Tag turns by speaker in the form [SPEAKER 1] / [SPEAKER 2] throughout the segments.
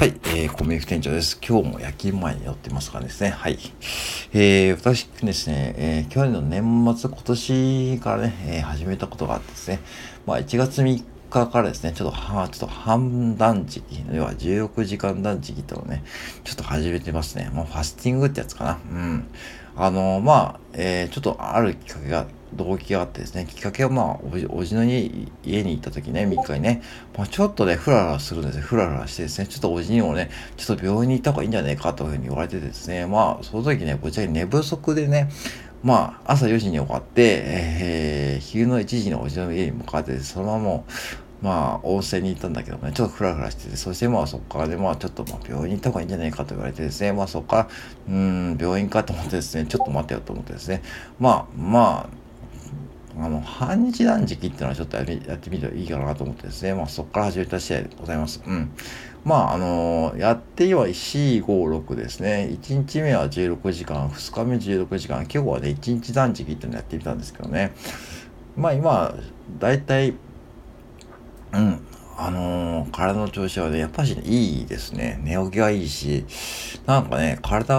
[SPEAKER 1] はい、えー、コンビニ店長です。今日も夜勤前に寄ってますからですね。はい。えー、私ですね、えー、去年の年末、今年からね、えー、始めたことがあってですね、まあ1月3日からですね、ちょっと、は、ちょっと半断食、要は16時間断食とね、ちょっと始めてますね。もうファスティングってやつかな。うん。あの、まあ、えー、ちょっとあるきっかけが動機があってですね、きっかけはまあ、おじおじの家家に行った時ね、3日にね、まあ、ちょっとね、ふらふらするんですよ。ふらふらしてですね、ちょっとおじにもね、ちょっと病院に行った方がいいんじゃないかというふうに言われてですね、まあ、その時ね、ぶっちゃけ寝不足でね、まあ、朝4時に終わって、えー、昼の1時におじの家に向かって、そのまままあ、温泉に行ったんだけどね、ちょっとフラフラしてて、そしてまあそこからね、まあちょっとまあ病院に行った方がいいんじゃないかと言われてですね、まあそこから、うん、病院かと思ってですね、ちょっと待ってよと思ってですね、まあ、まあ、あの、半日断食っていうのはちょっとやってみていいかなと思ってですね、まあそこから始めた試合でございます。うん。まあ、あのー、やっては4、5、6ですね。1日目は16時間、2日目16時間、今日はね、1日断食っていうのやってみたんですけどね。まあ今、だいたい、うん、あのー、体の調子はね、やっぱし、ね、いいですね。寝起きがいいし、なんかね、体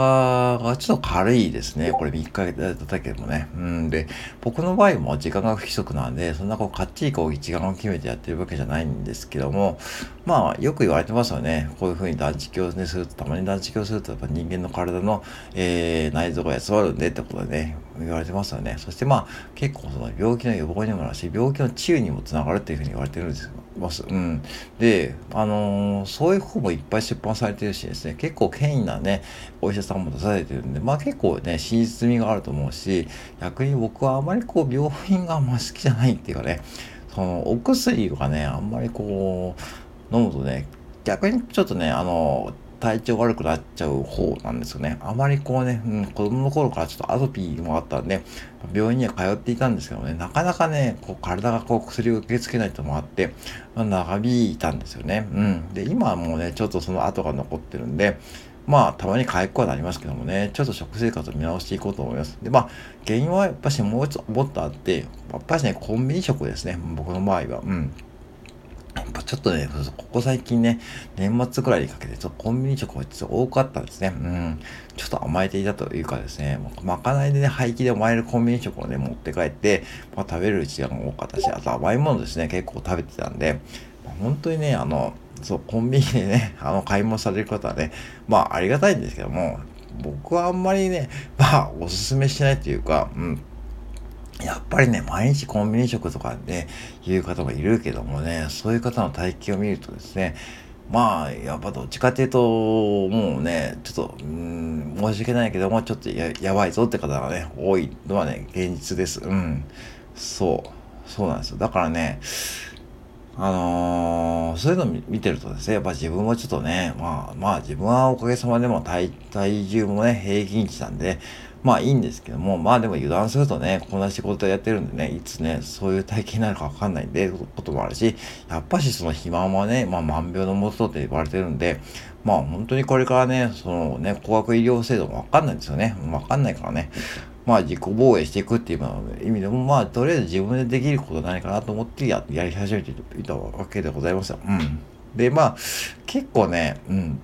[SPEAKER 1] がちょっと軽いですね。これ3日やったけでもね。うんで、僕の場合も時間が不規則なんで、そんなこう、かっちりこう、時間を決めてやってるわけじゃないんですけども、まあ、よく言われてますよね。こういうふうに断食をね、すると、たまに断食をすると、やっぱ人間の体の、えー、内臓が休まるんでってことでね、言われてますよね。そしてまあ、結構その病気の予防にもなるし、病気の治癒にもつながるっていうふうに言われてるんですます。うん。で、あのー、そういう本もいっぱい出版されてるしですね、結構権威なね、お医者さんも出されてるんで、まあ結構ね、真実味があると思うし、逆に僕はあまりこう、病院があんま好きじゃないっていうかね、その、お薬がね、あんまりこう、飲むとね、逆にちょっとね、あの、体調悪くなっちゃう方なんですよね。あまりこうね、うん、子供の頃からちょっとアトピーもあったんで、病院には通っていたんですけどね、なかなかね、こう体がこう薬を受け付けないともあって、まあ、長引いたんですよね。うん。で、今はもうね、ちょっとその後が残ってるんで、まあ、たまに回復はなりますけどもね、ちょっと食生活を見直していこうと思います。で、まあ、原因はやっぱしもうちょっともっとあって、やっぱしね、コンビニ食ですね、僕の場合は。うん。やっぱちょっとね、ここ最近ね、年末くらいにかけて、ちょっとコンビニ食が実は多かったんですね。うん。ちょっと甘えていたというかですね、まかないでね、廃棄で甘えるコンビニ食をね、持って帰って、まあ、食べる時間が多かったし、あと甘いものですね、結構食べてたんで、まあ、本当にね、あの、そう、コンビニでね、あの、買い物される方はね、まあ、ありがたいんですけども、僕はあんまりね、まあ、おすすめしないというか、うん、やっぱりね、毎日コンビニ食とかで言う方もいるけどもね、そういう方の体型を見るとですね、まあ、やっぱどっちかっていうと、もうね、ちょっと、うん、申し訳ないけども、ちょっとややばいぞって方がね、多いのはね、現実です。うん。そう。そうなんですよ。だからね、あのー、そういうの見てるとですね、やっぱ自分もちょっとね、まあまあ自分はおかげさまでも体体重もね、平均値なんで、まあいいんですけども、まあでも油断するとね、こんな仕事やってるんでね、いつね、そういう体験になるかわかんないんで、こともあるし、やっぱしその肥満はね、まあ万病のもとって言われてるんで、まあ本当にこれからね、そのね、高額医療制度もわかんないんですよね。わかんないからね。まあ自己防衛していくっていう意味でも、まあとりあえず自分でできることないかなと思ってややり始めていたわけでございますよ。うん。で、まあ結構ね、うん。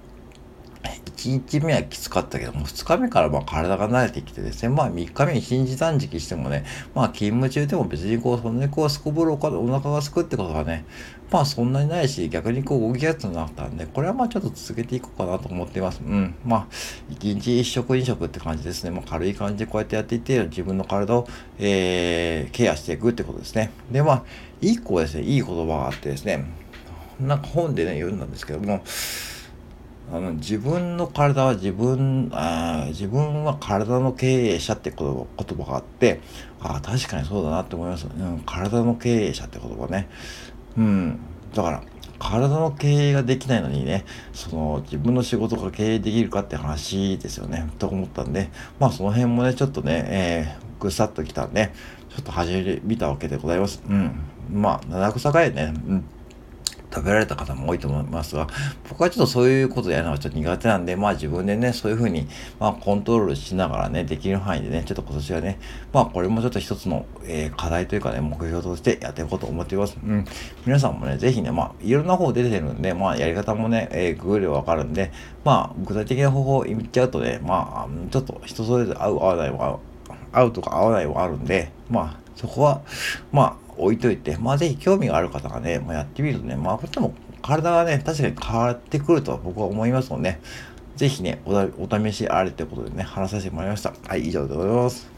[SPEAKER 1] 1日目はきつかったけども、2日目からまあ体が慣れてきてですね、まあ3日目に新時断食してもね、まあ勤務中でも別にこう、そんなにこう、すこぶるお腹がすくってことはね、まあそんなにないし、逆にこう動きやすくなったんで、これはまあちょっと続けていこうかなと思っています。うん。まあ、1日1食2食って感じですね。まあ軽い感じでこうやってやっていって、自分の体を、えー、ケアしていくってことですね。で、まあ、一個ですね、いい言葉があってですね、なんか本でね、読んだんですけども、あの自分の体は自分あ自分は体の経営者って言葉言葉があってあ確かにそうだなって思います、うん、体の経営者って言葉ね。うん。だから体の経営ができないのにねその自分の仕事が経営できるかって話ですよね。と思ったんでまあその辺もねちょっとね、えー、ぐさっときたんでちょっと始めてみたわけでございます。うん。まあ七草かいね。うん。食べられた方も多いと思いますが、僕はちょっとそういうことやるのがちょっと苦手なんで、まあ自分でね、そういうふうに、まあコントロールしながらね、できる範囲でね、ちょっと今年はね、まあこれもちょっと一つの、えー、課題というかね、目標としてやっていこうと思っています。うん。皆さんもね、ぜひね、まあいろんな方出てるんで、まあやり方もね、えー、ググればわかるんで、まあ具体的な方法を言っちゃうとね、まあちょっと人それぞれ合う合わないも合う、合うとか合わないもあるんで、まあそこは、まあ置いといて、まあぜひ興味がある方がね、まあ、やってみるとね、まあこっちも体がね、確かに変わってくると僕は思いますので、ね、ぜひねお、お試しあれということでね、話させてもらいました。はい、以上でございます。